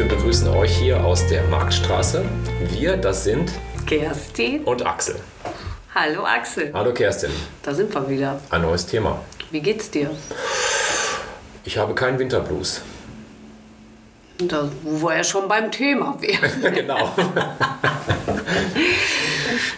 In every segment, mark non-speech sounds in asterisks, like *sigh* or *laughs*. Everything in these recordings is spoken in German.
wir begrüßen euch hier aus der Marktstraße. Wir, das sind Kerstin und Axel. Hallo Axel. Hallo Kerstin. Da sind wir wieder. Ein neues Thema. Wie geht's dir? Ich habe keinen Winterblues. Da, wo wir ja schon beim Thema wären. *laughs* genau.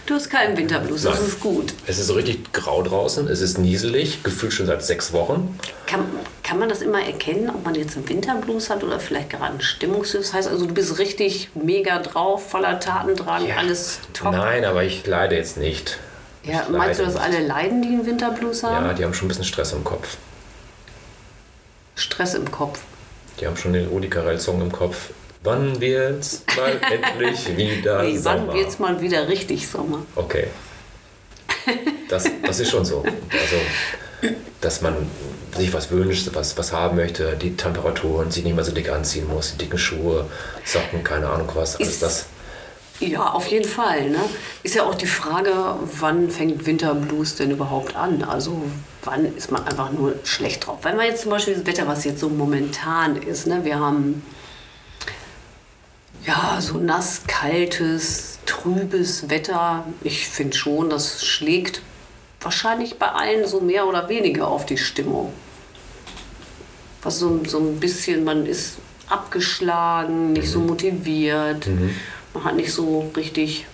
Du hast keinen Winterblues, das Nein. ist gut. Es ist so richtig grau draußen, es ist nieselig, gefühlt schon seit sechs Wochen. Kann, kann man das immer erkennen, ob man jetzt einen Winterblues hat oder vielleicht gerade einen Stimmungstief? Das heißt also, du bist richtig mega drauf, voller Tatendrang, alles top. Nein, aber ich leide jetzt nicht. Ja, Ich meinst du, dass alle leiden, die einen Winterblues haben? Ja, die haben schon ein bisschen Stress im Kopf. Stress im Kopf. Die haben schon den Rudi Carell-Song im Kopf. Wann wird's mal *laughs* endlich wieder Nee, wann Sommer? wird's mal wieder richtig Sommer? Okay. Das, das ist schon so. Also, *laughs* dass man sich was wünscht, was, was haben möchte, die Temperaturen, sich nicht mehr so dick anziehen muss, die dicken Schuhe, Socken, keine Ahnung was, alles Ist- das. Ja, auf jeden Fall. Ne? Ist ja auch die Frage, wann fängt Winterblues denn überhaupt an? Also wann ist man einfach nur schlecht drauf? Wenn man jetzt zum Beispiel das Wetter, was jetzt so momentan ist, ne? wir haben ja so nass, kaltes, trübes Wetter. Ich finde schon, das schlägt wahrscheinlich bei allen so mehr oder weniger auf die Stimmung. Was so, so ein bisschen, man ist abgeschlagen, nicht so motiviert, man hat nicht so richtig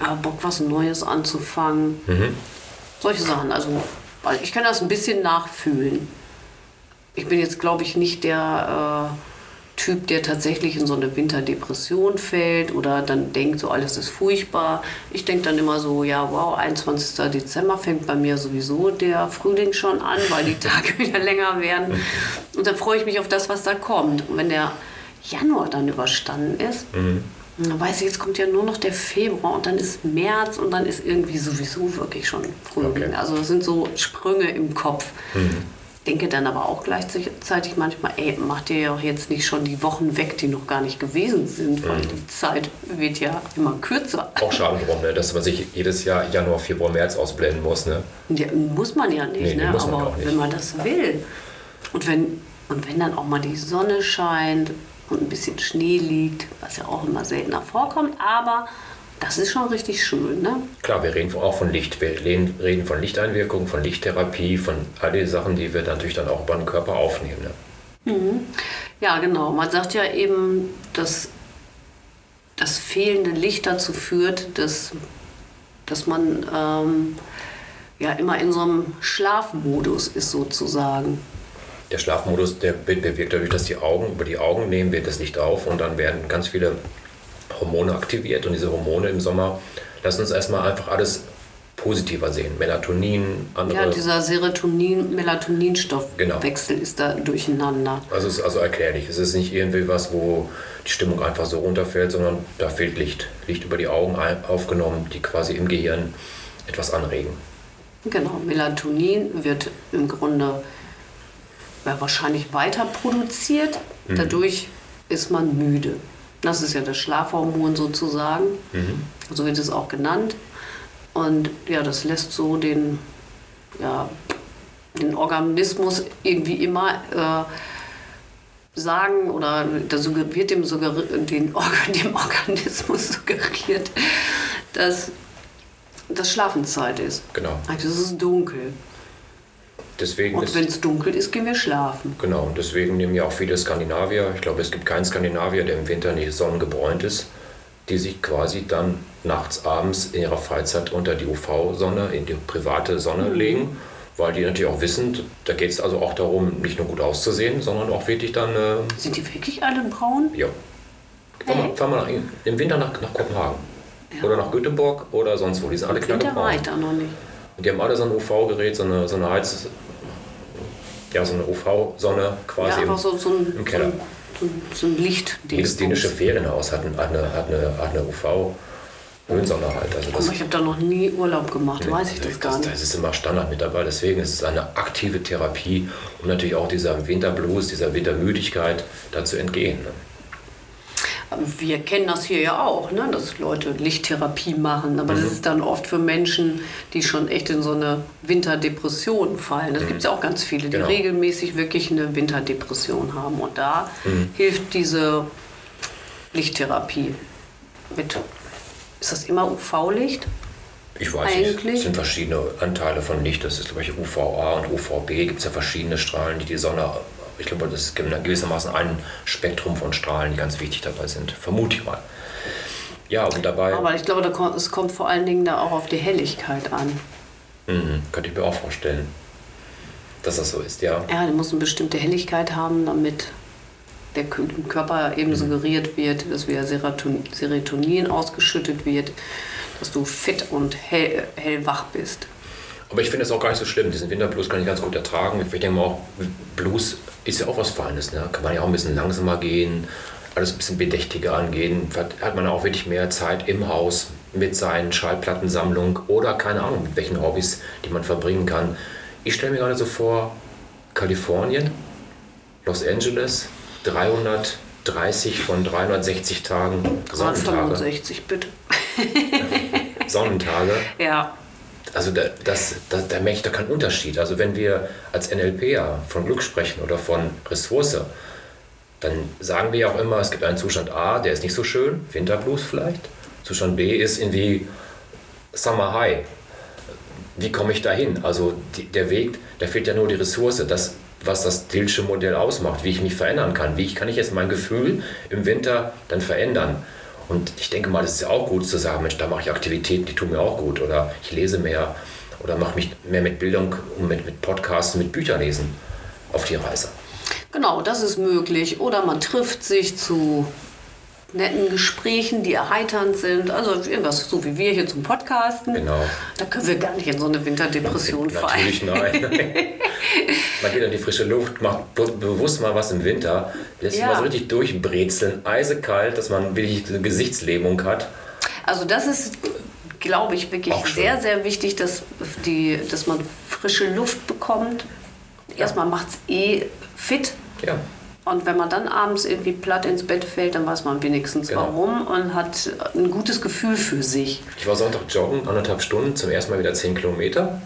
ja, Bock, was Neues anzufangen. Solche Sachen. Also, ich kann das ein bisschen nachfühlen. Ich bin jetzt, glaube ich, nicht der äh, Typ, der tatsächlich in so eine Winterdepression fällt oder dann denkt, so alles ist furchtbar. Ich denke dann immer so, ja, wow, 21. Dezember fängt bei mir sowieso der Frühling schon an, weil die Tage *laughs* wieder länger werden. Und dann freue ich mich auf das, was da kommt. Und wenn der Januar dann überstanden ist, dann weiß ich, jetzt kommt ja nur noch der Februar und dann ist März und dann ist irgendwie sowieso wirklich schon Frühling. Okay. Also das sind so Sprünge im Kopf. Denke dann aber auch gleichzeitig manchmal, ey, macht ihr ja auch jetzt nicht schon die Wochen weg, die noch gar nicht gewesen sind, weil die Zeit wird ja immer kürzer. Auch schade drum, ne? dass man sich jedes Jahr Januar, Februar, März ausblenden muss. Ne? Ja, muss man ja nicht, Nee, ne? aber nicht. wenn man das will. Und wenn, und wenn dann auch mal die Sonne scheint und ein bisschen Schnee liegt, was ja auch immer seltener vorkommt, aber das ist schon richtig schön, ne? Klar, wir reden auch von Licht. Wir reden von Lichteinwirkung, von Lichttherapie, von all die Sachen, die wir natürlich dann auch über den Körper aufnehmen. Ne? Ja, genau. Man sagt ja eben, dass das fehlende Licht dazu führt, dass, dass man ähm, ja immer in so einem Schlafmodus ist sozusagen. Der Schlafmodus, der be- bewirkt dadurch, dass die Augen, über die Augen nehmen wir das Licht auf und dann werden ganz viele Hormone aktiviert und diese Hormone im Sommer lassen uns erstmal einfach alles positiver sehen. Melatonin, andere. Ja, dieser Serotonin-Melatoninstoffwechsel Genau. ist da durcheinander. also es ist also erklärlich. Es ist nicht irgendwie was, wo die Stimmung einfach so runterfällt, sondern da fehlt Licht. Licht über die Augen aufgenommen, die quasi im Gehirn etwas anregen. Genau, Melatonin wird im Grunde ja, wahrscheinlich weiter produziert. Dadurch ist man müde. Das ist ja das Schlafhormon sozusagen. So wird es auch genannt. Und ja, das lässt so den, ja, den Organismus irgendwie immer äh, sagen oder da wird dem, Organ, *laughs* dem Organismus suggeriert, dass das Schlafenszeit ist. Genau. Also es ist dunkel. Deswegen Und wenn es dunkel ist, gehen wir schlafen. genau, und deswegen nehmen ja auch viele Skandinavier, ich glaube, es gibt keinen Skandinavier, der im Winter nicht sonnengebräunt ist, die sich quasi dann nachts, abends in ihrer Freizeit unter die UV-Sonne, in die private Sonne legen, weil die natürlich auch wissen, da geht es also auch darum, nicht nur gut auszusehen, sondern auch wirklich dann, äh, Sind die wirklich alle braun? ja. Fahr mal, fahr mal nach, im Winter nach, nach Kopenhagen. Oder nach Göteborg oder sonst wo. Die sind alle Winter war knallbraun. ich da noch nicht. Und die haben alle so ein UV-Gerät, so eine, so eine Heiz... Ja, so eine UV-Sonne quasi Ja, im, einfach so, so ein, im Keller. So ein, so ein Licht. Jedes dänische Ferienhaus hat, ein- hat eine, hat eine, hat eine UV-Höhensonne halt. Also mal, ich habe da noch nie Urlaub gemacht, weiß ich das gar das, nicht. das ist immer Standard mit dabei. Deswegen ist es eine aktive Therapie, um natürlich auch dieser Winterblues, dieser Wintermüdigkeit dazu entgehen. Ne? Wir kennen das hier ja auch, ne? dass Leute Lichttherapie machen, aber Mhm. das ist dann oft für Menschen, die schon echt in so eine Winterdepression fallen. Das gibt es ja auch ganz viele, die Genau. regelmäßig wirklich eine Winterdepression haben. Und da Mhm. hilft diese Lichttherapie mit. Ist das immer UV-Licht? Ich weiß nicht, Eigentlich- es sind verschiedene Anteile von Licht. Das ist, glaube ich, UVA und UVB. Gibt es ja verschiedene Strahlen, die die Sonne. Ich glaube, das gibt gewissermaßen ein Spektrum von Strahlen, die ganz wichtig dabei sind. Vermute ich mal. Ja, und dabei Aber ich glaube, es kommt vor allen Dingen da auch auf die Helligkeit an. mhm, könnte ich mir auch vorstellen, dass das so ist, ja. Ja, die muss eine bestimmte Helligkeit haben, damit der Körper eben suggeriert wird, dass wieder Seroton Serotonin ausgeschüttet wird, dass du fit und hell, hellwach bist. Aber ich finde es auch gar nicht so schlimm. Diesen Winterblues kann ich ganz gut ertragen. Ich denke mal auch, Blues ist ja auch was Feines. Ne? Kann man ja auch ein bisschen langsamer gehen, alles ein bisschen bedächtiger angehen. Vielleicht hat man auch wirklich mehr Zeit im Haus mit seinen Schallplattensammlung oder keine Ahnung, mit welchen Hobbys, die man verbringen kann. Ich stelle mir gerade so vor, Kalifornien, Los Angeles, 330 von 360 Tagen Sonnentage. 365 bitte. Sonnentage. *laughs* Ja, Also da, das, da, da merke ich doch keinen Unterschied. Also wenn wir als NLPer von Glück sprechen oder von Ressource, dann sagen wir ja auch immer, es gibt einen Zustand A, der ist nicht so schön, Winterblues vielleicht. Zustand B ist irgendwie Summer High. Wie komme ich da hin? Also die, der Weg, da fehlt ja nur die Ressource, das, was das Dillsche Modell ausmacht, wie ich mich verändern kann. Wie kann ich jetzt mein Gefühl im Winter dann verändern? Und ich denke mal, das ist ja auch gut zu sagen, Mensch, da mache ich Aktivitäten, die tun mir auch gut. Oder ich lese mehr oder mache mich mehr mit Bildung und mit, mit Podcasts, mit Büchern lesen auf die Reise. genau, das ist möglich. Oder man trifft sich zu netten Gesprächen, die erheiternd sind. Also irgendwas, so wie wir hier zum Podcasten. Genau. Da können wir gar nicht in so eine Winterdepression fallen. Natürlich nein. *laughs* man geht in die frische Luft, macht be bewusst mal was im Winter, lässt sich Ja. mal so richtig durchbrezeln, eisekalt, dass man wirklich eine Gesichtslähmung hat. Also das ist, glaube ich, wirklich sehr, sehr wichtig, dass, die, dass man frische Luft bekommt. Erstmal macht es eh fit. Ja. Und wenn man dann abends irgendwie platt ins Bett fällt, dann weiß man wenigstens Genau. warum und hat ein gutes Gefühl für sich. Ich war Sonntag joggen, anderthalb Stunden, zum ersten Mal wieder 10 Kilometer.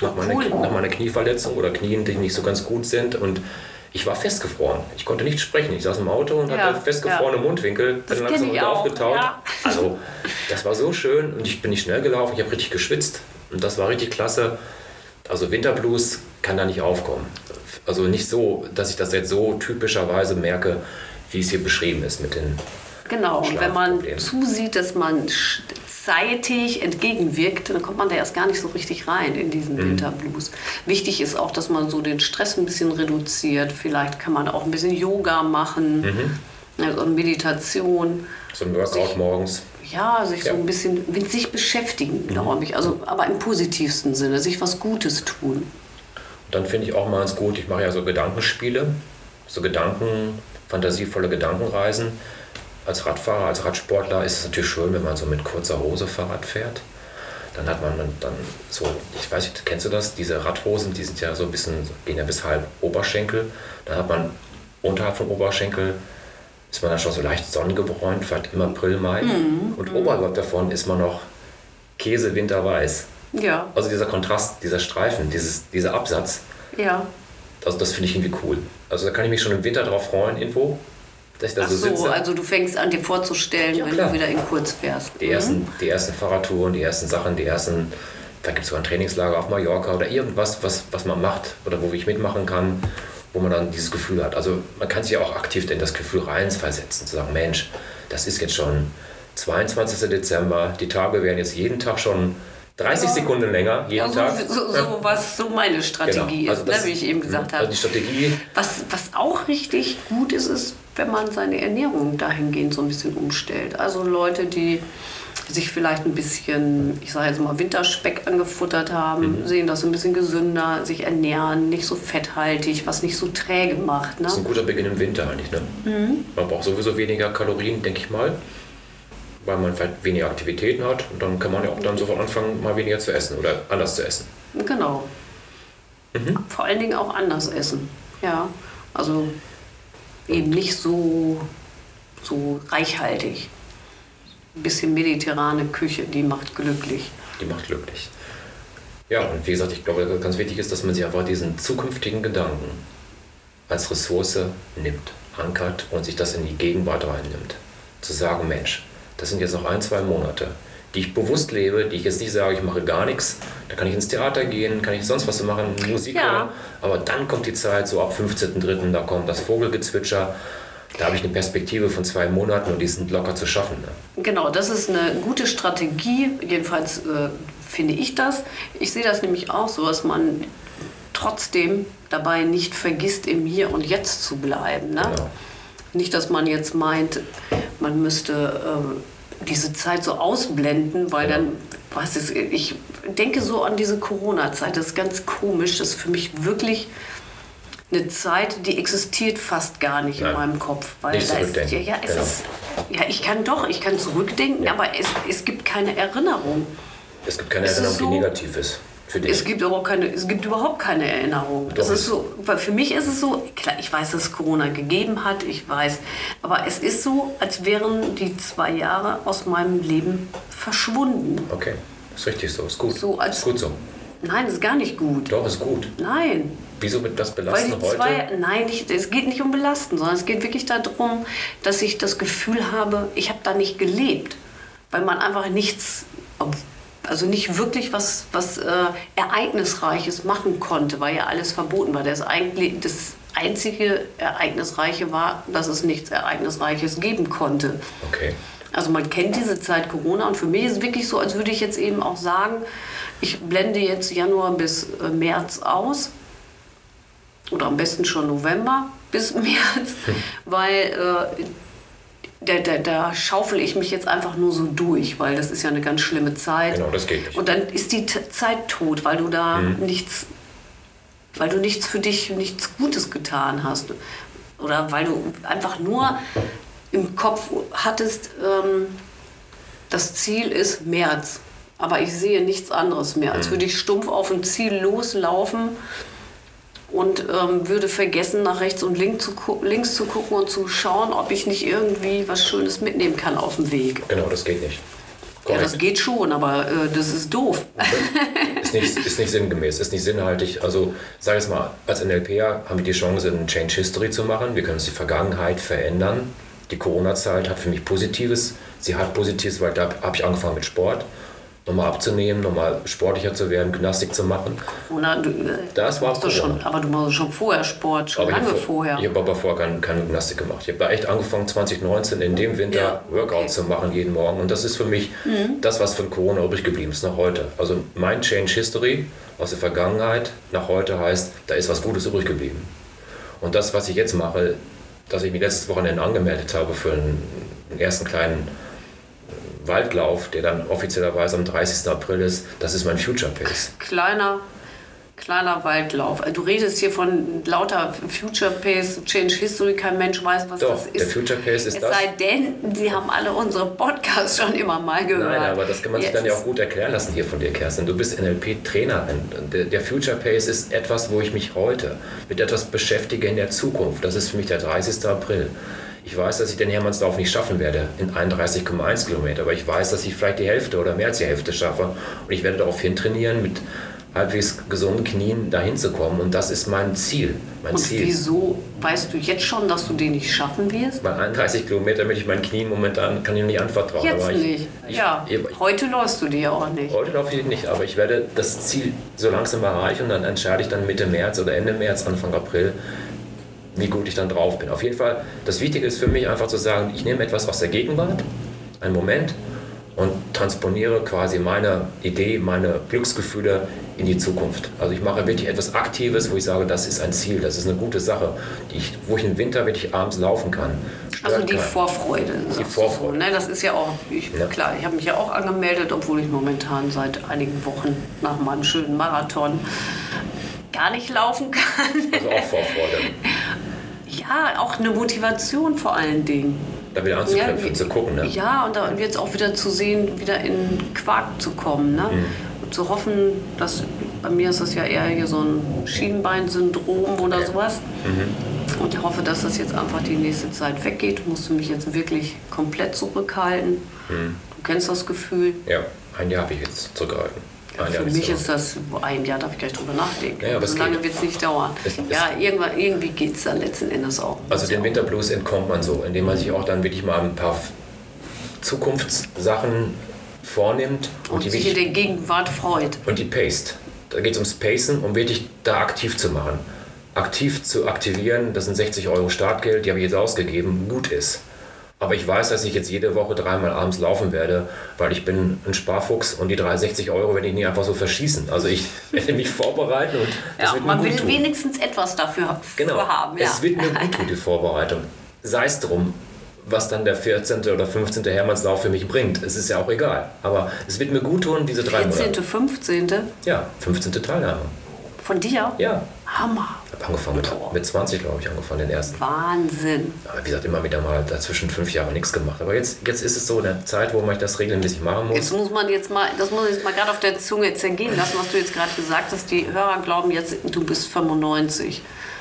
Nach meiner, Cool. nach meiner Knieverletzung oder Knien, die nicht so ganz gut sind. Und ich war festgefroren. Ich konnte nicht sprechen. Ich saß im Auto und Ja, hatte festgefrorene Mundwinkel. Das bin langsam ich wieder aufgetaut. ja. Also, das war so schön und ich bin nicht schnell gelaufen. Ich habe richtig geschwitzt. Und das war richtig klasse. Also, Winterblues kann da nicht aufkommen. Also, nicht so, dass ich das jetzt so typischerweise merke, wie es hier beschrieben ist mit den Genau, und wenn man zusieht, dass man zeitig entgegenwirkt, dann kommt man da erst gar nicht so richtig rein in diesen Mhm. Winterblues. Wichtig ist auch, dass man so den Stress ein bisschen reduziert. Vielleicht kann man auch ein bisschen Yoga machen, Mhm. also Meditation. so ein Workout morgens. Ja, sich Ja. Mhm. so ein bisschen mit sich beschäftigen, glaube ich. Also, aber im positivsten Sinne, sich was Gutes tun. Dann finde ich auch mal ganz gut, ich mache ja so Gedankenspiele, so Gedanken, fantasievolle Gedankenreisen. Als Radfahrer, als Radsportler ist es natürlich schön, wenn man so mit kurzer Hose Fahrrad fährt. Dann hat man dann, so, ich weiß nicht, kennst du das? Diese Radhosen, die sind ja so ein bisschen, gehen ja bis halb Oberschenkel. Dann hat man unterhalb vom Oberschenkel, ist man dann schon so leicht sonnengebräunt, vielleicht im April, Mai. Und oberhalb davon ist man noch Käse winterweiß. Ja, Also dieser Kontrast, dieser Streifen, dieses, dieser Absatz, ja. also das finde ich irgendwie cool. Also da kann ich mich schon im Winter drauf freuen, irgendwo, dass ich da Ach so so, also du fängst an, dir vorzustellen, Ja, wenn klar. du wieder in Kurz fährst. die, ersten, die ersten Fahrradtouren, die ersten Sachen, die ersten, da gibt es sogar ein Trainingslager auf Mallorca oder irgendwas, was, was man macht oder wo ich mitmachen kann, wo man dann dieses Gefühl hat. Also man kann sich ja auch aktiv in das Gefühl reinversetzen, zu sagen, Mensch, das ist jetzt schon 22. Dezember, die Tage werden jetzt jeden Tag schon 30 Sekunden länger, jeden Also, Tag. so, so was so meine Strategie Genau. Also ist, ne, wie ich eben gesagt Also habe. die Strategie, Was, was auch richtig gut ist, ist, wenn man seine Ernährung dahingehend so ein bisschen umstellt. Also Leute, die sich vielleicht ein bisschen, ich sage jetzt mal, Winterspeck angefuttert haben, Mhm. sehen das ein bisschen gesünder, sich ernähren, nicht so fetthaltig, was nicht so träge macht. Ne? Das ist ein guter Beginn im Winter eigentlich. Ne? Man braucht sowieso weniger Kalorien, denke ich mal, weil man vielleicht weniger Aktivitäten hat und dann kann man ja auch dann sofort anfangen, mal weniger zu essen oder anders zu essen. Genau. Mhm. Vor allen Dingen auch anders essen. Ja, also eben nicht so so reichhaltig. Ein bisschen mediterrane Küche, die macht glücklich. Die macht glücklich. Ja, und wie gesagt, ich glaube, ganz wichtig ist, dass man sich einfach diesen zukünftigen Gedanken als Ressource nimmt, ankert und sich das in die Gegenwart reinnimmt. Zu sagen, Mensch, das sind jetzt noch ein, zwei Monate, die ich bewusst lebe, die ich jetzt nicht sage, ich mache gar nichts. Da kann ich ins Theater gehen, kann ich sonst was machen, Musik Ja. hören. Aber dann kommt die Zeit, so ab 15.03., da kommt das Vogelgezwitscher. Da habe ich eine Perspektive von zwei Monaten und die sind locker zu schaffen. Ne? Genau, das ist eine gute Strategie. Jedenfalls äh, finde ich das. Ich sehe das nämlich auch so, dass man trotzdem dabei nicht vergisst, im Hier und Jetzt zu bleiben. Ne? Genau. Nicht, dass man jetzt meint, man müsste ähm, diese Zeit so ausblenden, weil dann, was ist, ich denke so an diese Corona-Zeit, das ist ganz komisch, das ist für mich wirklich eine Zeit, die existiert fast gar nicht Nein. in meinem Kopf. Weil Nicht da ist, ja, ja, es Genau. ist, ja, ich kann doch, ich kann zurückdenken, aber es, es gibt keine Erinnerung. Es gibt keine Es Erinnerung, die so- negativ ist. Es gibt, aber keine, es gibt überhaupt keine Erinnerung. Doch, Es ist so, weil für mich ist es so, klar, ich weiß, dass es Corona gegeben hat, ich weiß, aber es ist so, als wären die zwei Jahre aus meinem Leben verschwunden. Okay, ist richtig so, ist gut. So als- ist gut so. Nein, ist gar nicht gut. Doch, ist gut. Nein, Wieso wird das weil belasten die heute? zwei, nein, nicht, es geht nicht um Belasten, sondern es geht wirklich darum, dass ich das Gefühl habe, ich habe da nicht gelebt, weil man einfach nichts, also nicht wirklich was, was äh, Ereignisreiches machen konnte, weil ja alles verboten war. Das, eigentlich, das einzige Ereignisreiche war, dass es nichts Ereignisreiches geben konnte. Okay. Also man kennt diese Zeit Corona und für mich ist es wirklich so, als würde ich jetzt eben auch sagen, ich blende jetzt Januar bis äh, März aus oder am besten schon November bis *laughs* März, weil äh, da, da, da schaufel ich mich jetzt einfach nur so durch, weil das ist ja eine ganz schlimme Zeit. Genau, das geht nicht. Und dann ist die T Zeit tot, weil du da Mhm. nichts, weil du nichts für dich, nichts Gutes getan hast. Oder weil du einfach nur im Kopf hattest, ähm, das Ziel ist März. Aber ich sehe nichts anderes mehr, Mhm. als würde ich stumpf auf ein Ziel loslaufen und ähm, würde vergessen, nach rechts und links zu, links zu gucken und zu schauen, ob ich nicht irgendwie was Schönes mitnehmen kann auf dem Weg. Genau, das geht nicht. Ja, das geht schon, aber äh, das ist doof. *laughs* ist, nicht, ist nicht sinngemäß, ist nicht sinnhaltig. Also, sag ich es mal, als NLPer haben wir die Chance, eine Change History zu machen. Wir können uns die Vergangenheit verändern. Die Corona-Zeit hat für mich Positives. Sie hat Positives, weil da habe ich angefangen mit Sport. Nochmal abzunehmen, nochmal sportlicher zu werden, Gymnastik zu machen. Oder du, äh, Das war du schon, aber du machst schon vorher Sport, schon Aber ich lange hab- vorher. Ich habe aber vorher keine, keine Gymnastik gemacht. Ich habe da echt angefangen, 2019 in dem Winter Ja, Workout okay. Mhm. zu machen, jeden Morgen. Und das ist für mich das, was von Corona übrig geblieben ist, nach heute. Also mein Change History aus der Vergangenheit nach heute heißt, da ist was Gutes übrig geblieben. Und das, was ich jetzt mache, dass ich mich letztes Wochenende angemeldet habe für einen, einen ersten kleinen Waldlauf, der dann offiziellerweise am 30. April ist, das ist mein Future Pace. Kleiner, kleiner Waldlauf. Du redest hier von lauter Future Pace, Change History, kein Mensch weiß, was Doch, das ist. der Future Pace ist es das. sei denn, sie haben alle unsere Podcasts schon immer mal gehört. Nein, aber das kann man sich Jetzt dann ja auch gut erklären lassen hier von dir, Kerstin. Du bist NLP-Trainerin. Der, der Future Pace ist etwas, wo ich mich heute mit etwas beschäftige in der Zukunft. Das ist für mich der 30. April. Ich weiß, dass ich den Hermannsdorf nicht schaffen werde in 31,1 Kilometer, aber ich weiß, dass ich vielleicht die Hälfte oder mehr als die Hälfte schaffe. Und ich werde darauf hin trainieren, mit halbwegs gesunden Knien dahin zu kommen. Und das ist mein Ziel. Mein Und Ziel. wieso weißt du jetzt schon, dass du den nicht schaffen wirst? Bei 31 Kilometer mit ich meinen Knien momentan kann ich nicht anvertrauen. Jetzt ich, nicht. Ich, ja, ich, heute läufst du die ja auch nicht. Heute laufe ich nicht, aber ich werde das Ziel so langsam erreichen und dann entscheide ich dann Mitte März oder Ende März, Anfang April, wie gut ich dann drauf bin. Auf jeden Fall, das Wichtige ist für mich einfach zu sagen, ich nehme etwas aus der Gegenwart, einen Moment und transponiere quasi meine Idee, meine Glücksgefühle in die Zukunft. Also ich mache wirklich etwas Aktives, wo ich sage, das ist ein Ziel, das ist eine gute Sache, die ich, wo ich im Winter wirklich abends laufen kann. Also die keinen. Vorfreude. du Vorfreude. So, ne? Das ist ja auch, ich, Ja. klar, ich habe mich ja auch angemeldet, obwohl ich momentan seit einigen Wochen nach meinem schönen Marathon gar nicht laufen kann. Also auch Vorfreude, *laughs* Ja, auch eine Motivation vor allen Dingen. da wieder anzuknüpfen, wie- zu gucken. Ne? Ja, und da jetzt auch wieder zu sehen, wieder in Quark zu kommen. Ne? Mhm. Und zu hoffen, dass bei mir ist das ja eher hier so ein Schienbeinsyndrom oder Ja. sowas. Und ich hoffe, dass das jetzt einfach die nächste Zeit weggeht. Du musst mich jetzt wirklich komplett zurückhalten. Hm. Du kennst das Gefühl. Ja, ein Jahr habe ich jetzt zurückgehalten. Jahr Für mich ist das ein Jahr, darf ich gleich drüber nachdenken. Ja, es so lange wird es nicht dauern. Es- es- ja, irgendwann, irgendwie geht es dann letzten Endes auch. Also dem Winterblues entkommt man so, indem man sich auch dann wirklich mal ein paar Zukunftssachen vornimmt und, und die sich in der Gegenwart freut. und die paced. Da geht es ums Pacen, um wirklich da aktiv zu machen. Aktiv zu aktivieren, das sind 60 Euro Startgeld, die habe ich jetzt ausgegeben, gut ist. Aber ich weiß, dass ich jetzt jede Woche dreimal abends laufen werde, weil ich bin ein Sparfuchs und die 360 Euro werde ich nicht einfach so verschießen. Also ich *laughs* werde mich vorbereiten und das Ja, wird mir man gut will tun. wenigstens etwas dafür Genau. haben. Ja. Es wird mir gut *laughs* tun, die Vorbereitung. Sei es drum, was dann der 14. oder 15. Hermannslauf für mich bringt. Es ist ja auch egal. Aber es wird mir gut tun, diese drei 14., Monate. 15. Ja, 15. Teilnahme. von dir? Ja. Hammer. Ich habe angefangen mit, mit 20, glaube ich, angefangen, den ersten. Wahnsinn. Aber wie gesagt, immer wieder mal dazwischen fünf Jahre nichts gemacht. Aber jetzt, jetzt ist es so eine Zeit, wo man das regelmäßig machen muss. Jetzt muss man jetzt mal, das muss ich jetzt mal gerade auf der Zunge zergehen lassen, was du jetzt gerade gesagt hast. Die Hörer glauben jetzt, du bist 95.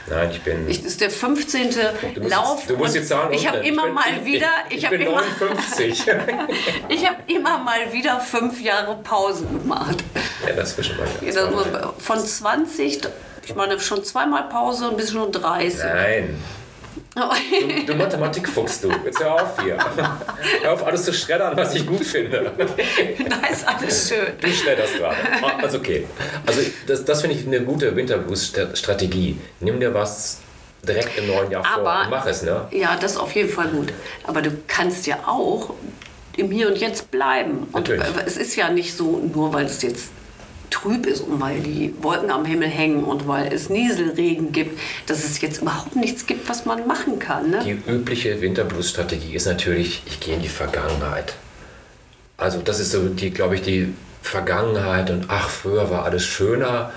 Nein, ich bin. Ich, das ist der 15. du musst Lauf. du musst jetzt sagen, ich habe immer bin- mal wieder, ich, *laughs* Ich, habe bin immer, 59. ich habe immer mal wieder fünf Jahre Pause gemacht. ja, dazwischen mal. Ja, das muss- Von 20, ich meine schon zweimal Pause und bis schon 30. Nein. Du, du *laughs* Mathematikfuchs, du. Jetzt hör auf hier. Hör auf, alles zu schreddern, was ich gut finde. da ist alles schön. Du schredderst gerade. Also okay. Also das, das finde ich eine gute Winterblues-Strategie. Nimm dir was direkt im neuen Jahr vor Aber- und mach es, ne? Ja, das ist auf jeden Fall gut. Aber du kannst ja auch im Hier und Jetzt bleiben. Und Natürlich. es ist ja nicht so, nur weil es jetzt trüb ist und weil die Wolken am Himmel hängen und weil es Nieselregen gibt, dass es jetzt überhaupt nichts gibt, was man machen kann. Ne? Die übliche Winterblues-Strategie ist natürlich, ich gehe in die Vergangenheit. Also das ist so, die, glaube ich, die Vergangenheit und ach, früher war alles schöner.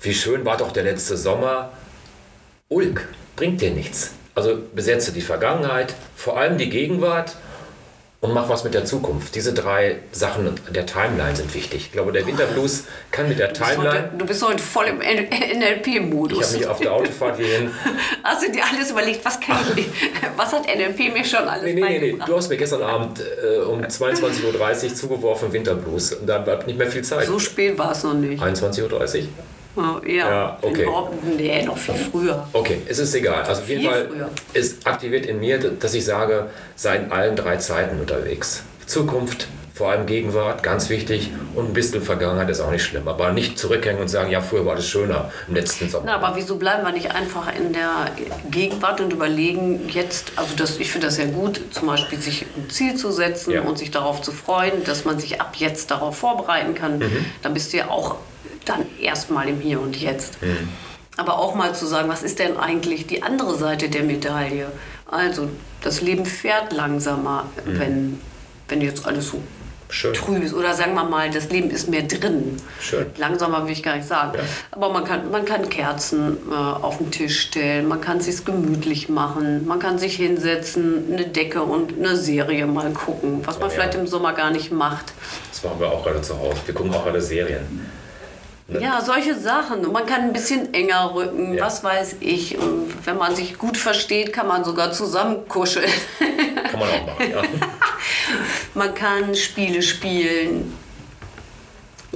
Wie schön war doch der letzte Sommer. Ulk, bringt dir nichts. Also besetze die Vergangenheit, vor allem die Gegenwart und mach was mit der Zukunft. Diese drei Sachen der Timeline sind wichtig. Ich glaube, der Winterblues kann mit der Du bist heute- Timeline. Du bist heute voll im Ich habe NLP-Modus. mich auf der Autofahrt hierhin *laughs* Hast du dir alles überlegt, was, kann ich, *laughs* was hat NLP mir schon alles Nee, nee, nee, nee. Du hast mir gestern Abend äh, um 22.30 Uhr zugeworfen Winterblues. Und da bleibt nicht mehr viel Zeit. So spät war es noch nicht. 21.30 Uhr? Ja, ja, okay. Nee, noch viel früher. Okay, es ist egal. Also auf jeden Viel Fall früher. ist aktiviert in mir, dass ich sage, sei in allen drei Zeiten unterwegs. Zukunft, vor allem Gegenwart, ganz wichtig. Und ein bisschen Vergangenheit ist auch nicht schlimm. Aber nicht zurückhängen und sagen, ja, früher war alles schöner im letzten Sommer. Na, aber wieso bleiben wir nicht einfach in der Gegenwart und überlegen jetzt, also das, ich finde das ja gut, zum Beispiel sich ein Ziel zu setzen Ja. und sich darauf zu freuen, dass man sich ab jetzt darauf vorbereiten kann. Mhm. Dann bist du ja auch dann erstmal im Hier und Jetzt. Mhm. Aber auch mal zu sagen, was ist denn eigentlich die andere Seite der Medaille? Also, das Leben fährt langsamer, Mhm. wenn, wenn jetzt alles so Schön. trüb ist. Oder sagen wir mal, das Leben ist mehr drin. Schön. Langsamer will ich gar nicht sagen. Ja. Aber man kann, man kann Kerzen äh, auf den Tisch stellen, man kann es sich gemütlich machen, man kann sich hinsetzen, eine Decke und eine Serie mal gucken, was man Ja. vielleicht im Sommer gar nicht macht. Das machen wir auch gerade zu Hause. Wir gucken auch alle Serien. Ne? Ja, solche Sachen. Und man kann ein bisschen enger rücken, Ja. was weiß ich. Und wenn man sich gut versteht, kann man sogar zusammen kuscheln. Kann man auch machen, ja. *laughs* man kann Spiele spielen.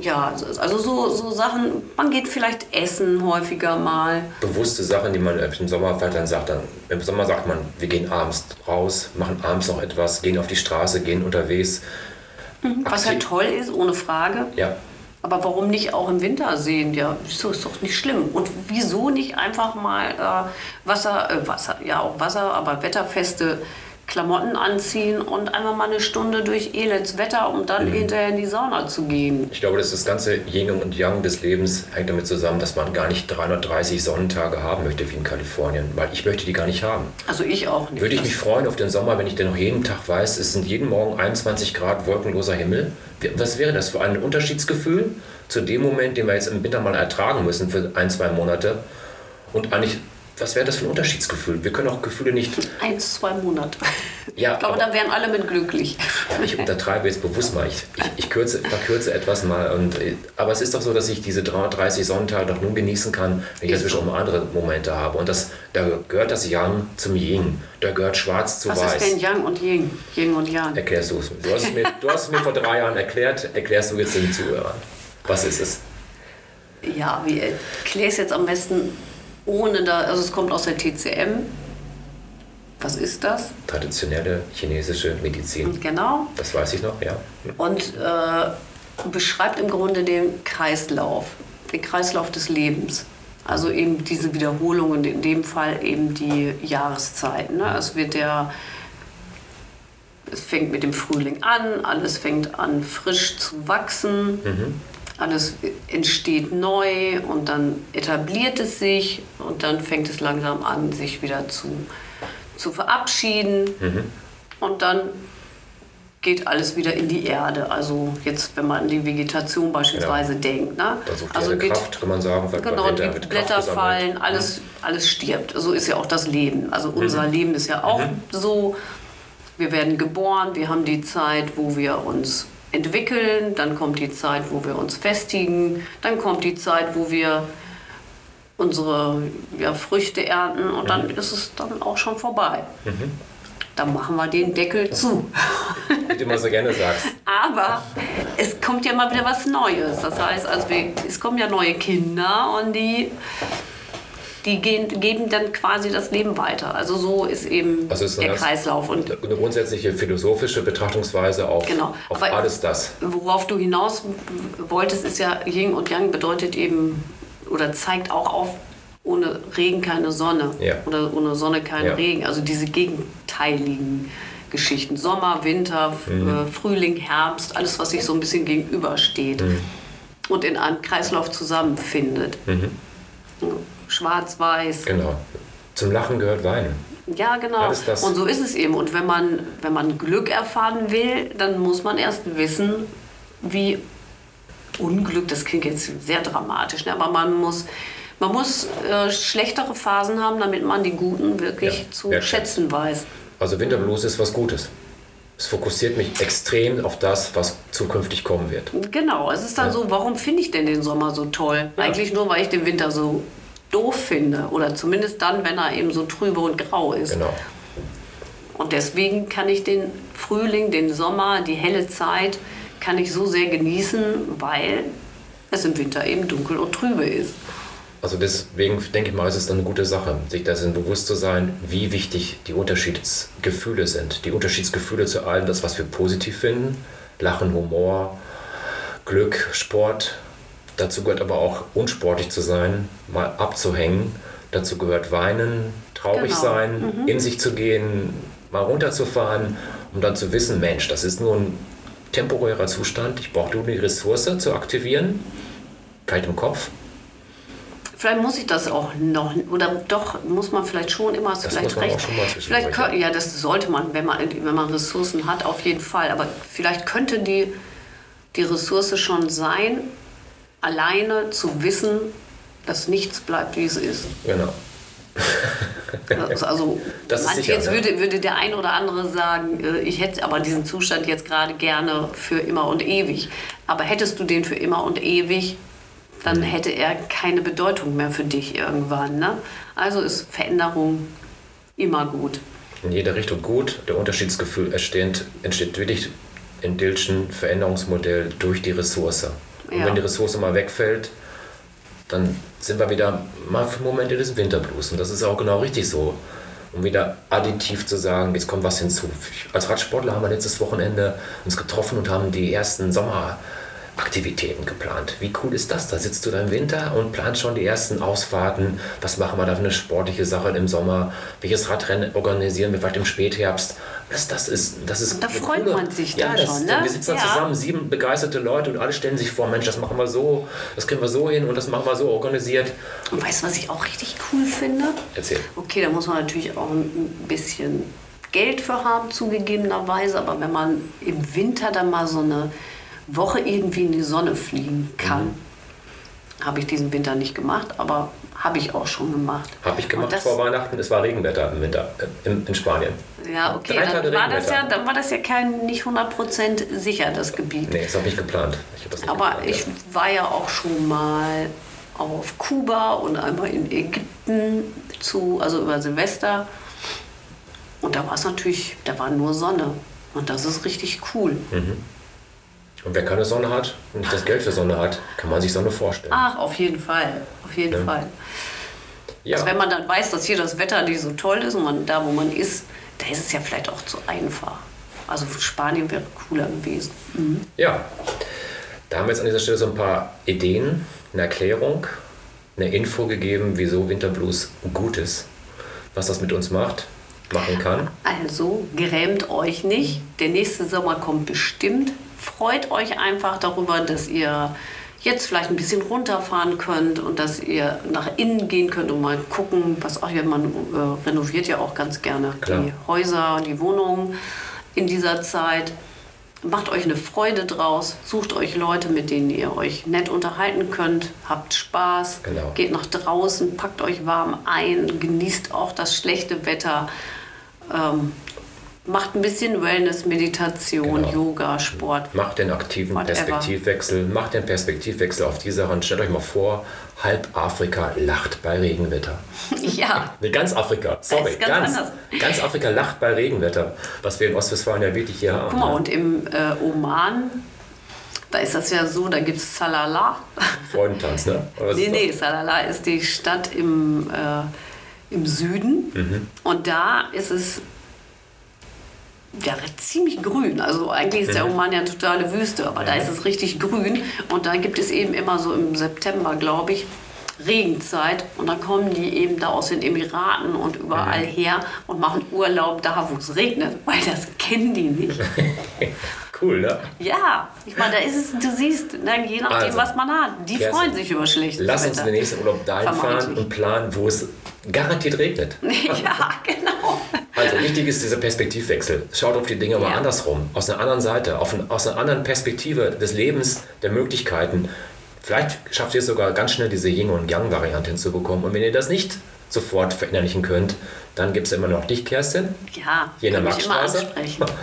Ja, also so, so Sachen. Man geht vielleicht essen häufiger mal. bewusste Sachen, die man im Sommer vielleicht dann sagt. Dann, Im Sommer sagt man, wir gehen abends raus, machen abends noch etwas, gehen auf die Straße, gehen unterwegs. Was halt toll ist, ohne Frage. Ja, Aber warum nicht auch im Winter sehen? Ja, ist doch nicht schlimm. Und wieso nicht einfach mal äh, Wasser, äh, Wasser, ja auch Wasser, aber wetterfeste Klamotten anziehen und einfach mal eine Stunde durch Elends Wetter, um dann hinterher in die Sauna zu gehen. ich glaube, dass das ganze Yin und Yang des Lebens hängt damit zusammen, dass man gar nicht 330 Sonnentage haben möchte wie in Kalifornien, weil ich möchte die gar nicht haben. Also ich auch nicht. Würde ich Das- mich freuen auf den Sommer, wenn ich denn noch jeden Tag weiß, es sind jeden Morgen 21 Grad wolkenloser Himmel. Was wäre das für ein Unterschiedsgefühl zu dem Moment, den wir jetzt im Winter mal ertragen müssen für ein, zwei Monate? Und eigentlich, was wäre das für ein Unterschiedsgefühl? Wir können auch Gefühle nicht Eins, zwei Monate. Ja, ich glaube, da wären alle mit glücklich. Ich untertreibe jetzt bewusst mal. Ich, ich, ich kürze, verkürze etwas mal. Und, aber es ist doch so, dass ich diese 30 Sonnentage noch nun genießen kann, wenn ich dazwischen auch mal andere Momente habe. Und das, da gehört das Yang zum Yin. Da gehört Schwarz zu Was Weiß. Was ist denn Yang und Yin? Yin und Yang. Erklärst du es. Du hast, mir, du hast es mir vor drei Jahren erklärt. Erklärst du jetzt den Zuhörern. Was ist es? Ja, wie erkläre es jetzt am besten ohne da, also es kommt aus der TCM. Was ist das? Traditionelle chinesische Medizin. Genau. Das weiß ich noch, ja. Und äh, beschreibt im Grunde den Kreislauf, den Kreislauf des Lebens. Also eben diese Wiederholungen, in dem Fall eben die Jahreszeiten. Ne? Es wird der, es fängt mit dem Frühling an, alles fängt an frisch zu wachsen. Mhm alles entsteht neu und dann etabliert es sich und dann fängt es langsam an, sich wieder zu, zu verabschieden. Mhm. Und dann geht alles wieder in die Erde. Also jetzt, wenn man an die Vegetation beispielsweise ja. denkt. Ne? also geht, Kraft, kann man sagen. Genau, die Blätter fallen, alles, alles stirbt. So ist ja auch das Leben. Also unser mhm. Leben ist ja auch mhm. so. Wir werden geboren, wir haben die Zeit, wo wir uns entwickeln, dann kommt die Zeit, wo wir uns festigen, dann kommt die Zeit, wo wir unsere ja, Früchte ernten und dann mhm. ist es dann auch schon vorbei. Mhm. Dann machen wir den Deckel zu. Wie du immer so gerne sagst. *laughs* Aber es kommt ja mal wieder was Neues. Das heißt, also wir, es kommen ja neue Kinder und die die gehen, geben dann quasi das Leben weiter. Also so ist eben also ist der Kreislauf. Und eine grundsätzliche philosophische Betrachtungsweise auf, genau. auf alles das. Worauf du hinaus wolltest, ist ja Yin und Yang bedeutet eben oder zeigt auch auf, ohne Regen keine Sonne ja. oder ohne Sonne kein ja. Regen. Also diese gegenteiligen Geschichten. Sommer, Winter, mhm. Äh, Frühling, Herbst, alles, was sich so ein bisschen gegenübersteht mhm. und in einem Kreislauf zusammenfindet. Mhm schwarz-weiß. Genau. Zum Lachen gehört Weinen. Ja, genau. Und so ist es eben. Und wenn man, wenn man Glück erfahren will, dann muss man erst wissen, wie Unglück, das klingt jetzt sehr dramatisch, ne? aber man muss, man muss äh, schlechtere Phasen haben, damit man die guten wirklich ja, zu schätzen weiß. Also Winterblues ist was Gutes. Es fokussiert mich extrem auf das, was zukünftig kommen wird. Genau, es ist dann ja. so, warum finde ich denn den Sommer so toll? Ja. Eigentlich nur, weil ich den Winter so doof finde. Oder zumindest dann, wenn er eben so trübe und grau ist. Genau. Und deswegen kann ich den Frühling, den Sommer, die helle Zeit, kann ich so sehr genießen, weil es im Winter eben dunkel und trübe ist. Also deswegen denke ich mal, ist es dann eine gute Sache, sich dessen bewusst zu sein, wie wichtig die Unterschiedsgefühle sind. Die Unterschiedsgefühle zu allem, das, was wir positiv finden. Lachen, Humor, Glück, Sport, Dazu gehört aber auch unsportlich zu sein, mal abzuhängen. Dazu gehört weinen, traurig genau. sein, mhm. in sich zu gehen, mal runterzufahren, um dann zu wissen, Mensch, das ist nur ein temporärer Zustand. Ich brauche nur die Ressource zu aktivieren, vielleicht im Kopf. Vielleicht muss ich das auch noch, oder doch, muss man vielleicht schon immer das vielleicht recht. vielleicht könnte, ja, das sollte man wenn, man, wenn man Ressourcen hat, auf jeden Fall. Aber vielleicht könnte die, die Ressource schon sein, alleine zu wissen, dass nichts bleibt, wie es ist. Genau. also *laughs* das manche sicher, jetzt ne? würde, würde der ein oder andere sagen, äh, ich hätte aber diesen Zustand jetzt gerade gerne für immer und ewig. Aber hättest du den für immer und ewig, dann mhm. hätte er keine Bedeutung mehr für dich irgendwann. Ne? Also ist Veränderung immer gut. In jeder Richtung gut. Der Unterschiedsgefühl entsteht, entsteht wirklich in Dilschen Veränderungsmodell durch die Ressource. Und ja. wenn die Ressource mal wegfällt, dann sind wir wieder mal für Momente des Winterblues. Und das ist auch genau richtig so. Um wieder additiv zu sagen, jetzt kommt was hinzu. Als Radsportler haben wir letztes Wochenende uns getroffen und haben die ersten Sommer Aktivitäten geplant. Wie cool ist das? Da sitzt du da im Winter und planst schon die ersten Ausfahrten. Was machen wir da für eine sportliche Sache im Sommer? Welches Radrennen organisieren wir vielleicht im Spätherbst? Das, das ist, das ist da freut coole, man sich dann ja, schon. Ne? Wir sitzen da ja. zusammen, sieben begeisterte Leute und alle stellen sich vor, Mensch, das machen wir so, das kriegen wir so hin und das machen wir so organisiert. Und weißt du, was ich auch richtig cool finde? Erzähl. Okay, da muss man natürlich auch ein bisschen Geld für haben, zugegebenerweise, aber wenn man im Winter dann mal so eine Woche irgendwie in die Sonne fliegen kann. Mhm. Habe ich diesen Winter nicht gemacht, aber Habe ich auch schon gemacht. Habe ich gemacht das- vor Weihnachten. Es war Regenwetter im Winter äh, in, in Spanien. Ja, okay, Drei dann war, das ja, dann war das ja kein nicht 100% sicher, das Gebiet. Nee, das habe ich geplant. Ich hab nicht Aber geplant, ich war ja auch schon mal auf Kuba und einmal in Ägypten zu, also über Silvester. Und da war es natürlich, da war nur Sonne. Und das ist richtig cool. ja. Und wer keine Sonne hat und nicht das Geld für Sonne hat, kann man sich Sonne vorstellen. Ach, auf jeden Fall. Auf jeden Ja. Fall. ja. Also wenn man dann weiß, dass hier das Wetter nicht so toll ist und man da, wo man ist, da ist es ja vielleicht auch zu einfach. Also Spanien wäre cooler gewesen. ja. Da haben wir jetzt an dieser Stelle so ein paar Ideen, eine Erklärung, eine Info gegeben, wieso Winterblues gut ist, was das mit uns macht, machen kann. Also grämt euch nicht. Der nächste Sommer kommt bestimmt. Freut euch einfach darüber, dass ihr jetzt vielleicht ein bisschen runterfahren könnt und dass ihr nach innen gehen könnt und mal gucken, was auch ja, man äh, renoviert ja auch ganz gerne Klar. die Häuser, die Wohnungen in dieser Zeit. Macht euch eine Freude draus, sucht euch Leute, mit denen ihr euch nett unterhalten könnt, habt Spaß, Genau. geht nach draußen, packt euch warm ein, genießt auch das schlechte Wetter, ähm, macht ein bisschen Wellness, Meditation, Genau. Yoga, Sport. Macht den aktiven Whatever. Perspektivwechsel, macht den Perspektivwechsel auf diese Hand. Stellt euch mal vor, halb Afrika lacht bei Regenwetter. *laughs* Ja, Nee, ganz Afrika, sorry, ganz ganz, ganz Afrika lacht bei Regenwetter, was wir in Ostwestfalen ja wirklich hier haben. guck mal, und im äh, Oman, da ist das ja so, da gibt es Salala. *laughs* Freudentanz, ne? Oder Nee, nee, Salala ist die Stadt im, äh, im Süden. Mhm. Und da ist es ja, ziemlich grün. Also eigentlich ist der. Oman ja eine totale Wüste, aber da ist es richtig grün. Und da gibt es eben immer so im September, glaube ich, Regenzeit. Und dann kommen die eben da aus den Emiraten und überall her und machen Urlaub da, wo es regnet, weil das kennen die nicht. *laughs* Cool, ne? Ja, ich meine, da ist es, du siehst, ne, je nachdem, Also, was man hat. Die Kerstin, freuen sich über schlechtes Lass uns Wetter. den nächsten Urlaub dahin fahren und planen, wo es garantiert regnet. *laughs* ja, genau. Also wichtig ist dieser Perspektivwechsel. Schaut auf die Dinge mal Ja. andersrum, aus einer anderen Seite, auf ein, aus einer anderen Perspektive des Lebens, der Möglichkeiten. Vielleicht schafft ihr es sogar ganz schnell, diese Yin- und Yang-Variante hinzubekommen. Und wenn ihr das nicht sofort verinnerlichen könnt, dann gibt es immer noch dich, Kerstin, Ja, hier in der Marktstraße.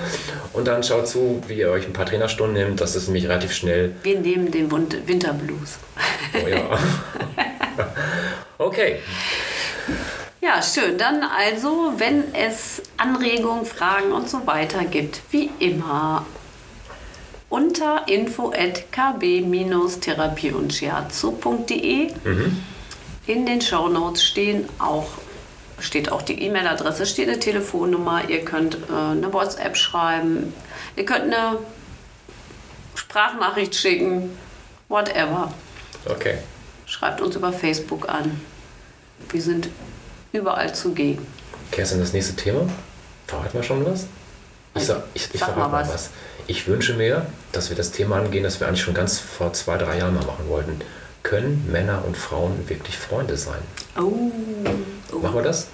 *laughs* Und dann schaut zu, wie ihr euch ein paar Trainerstunden nehmt. Das ist nämlich relativ schnell. Wir nehmen den Wund- Winterblues. Oh ja. *laughs* okay, Ja, schön. Dann also, wenn es Anregungen, Fragen und so weiter gibt, wie immer unter info at kb-therapie und shiatsu.de. In den Shownotes stehen auch steht auch die E-Mail-Adresse, steht eine Telefonnummer, ihr könnt äh, eine WhatsApp schreiben, ihr könnt eine Sprachnachricht schicken, whatever. okay. Schreibt uns über Facebook an. Wir sind überall zugegen. Kerstin, das nächste Thema? Verraten wir schon was? Ich, ich, ich Sag verrate mal was. was. Ich wünsche mir, dass wir das Thema angehen, das wir eigentlich schon ganz vor zwei, drei Jahren mal machen wollten. Können Männer und Frauen wirklich Freunde sein? Oh, oh. Machen wir das?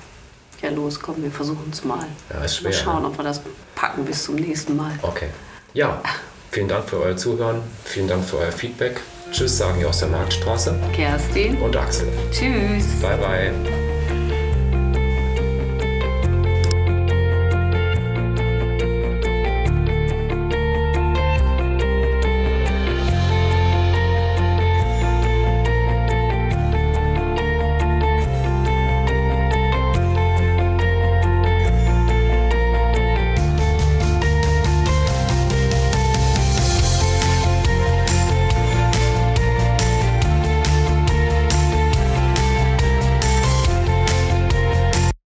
Ja, los, komm, wir versuchen es mal. Ja, ist Mal schwer. schauen, ne? ob wir das packen bis zum nächsten Mal. Okay. Ja, vielen Dank für euer Zuhören. Vielen Dank für euer Feedback. Tschüss, sagen wir aus der Marktstraße. Kerstin, Und Axel. tschüss. Bye, bye.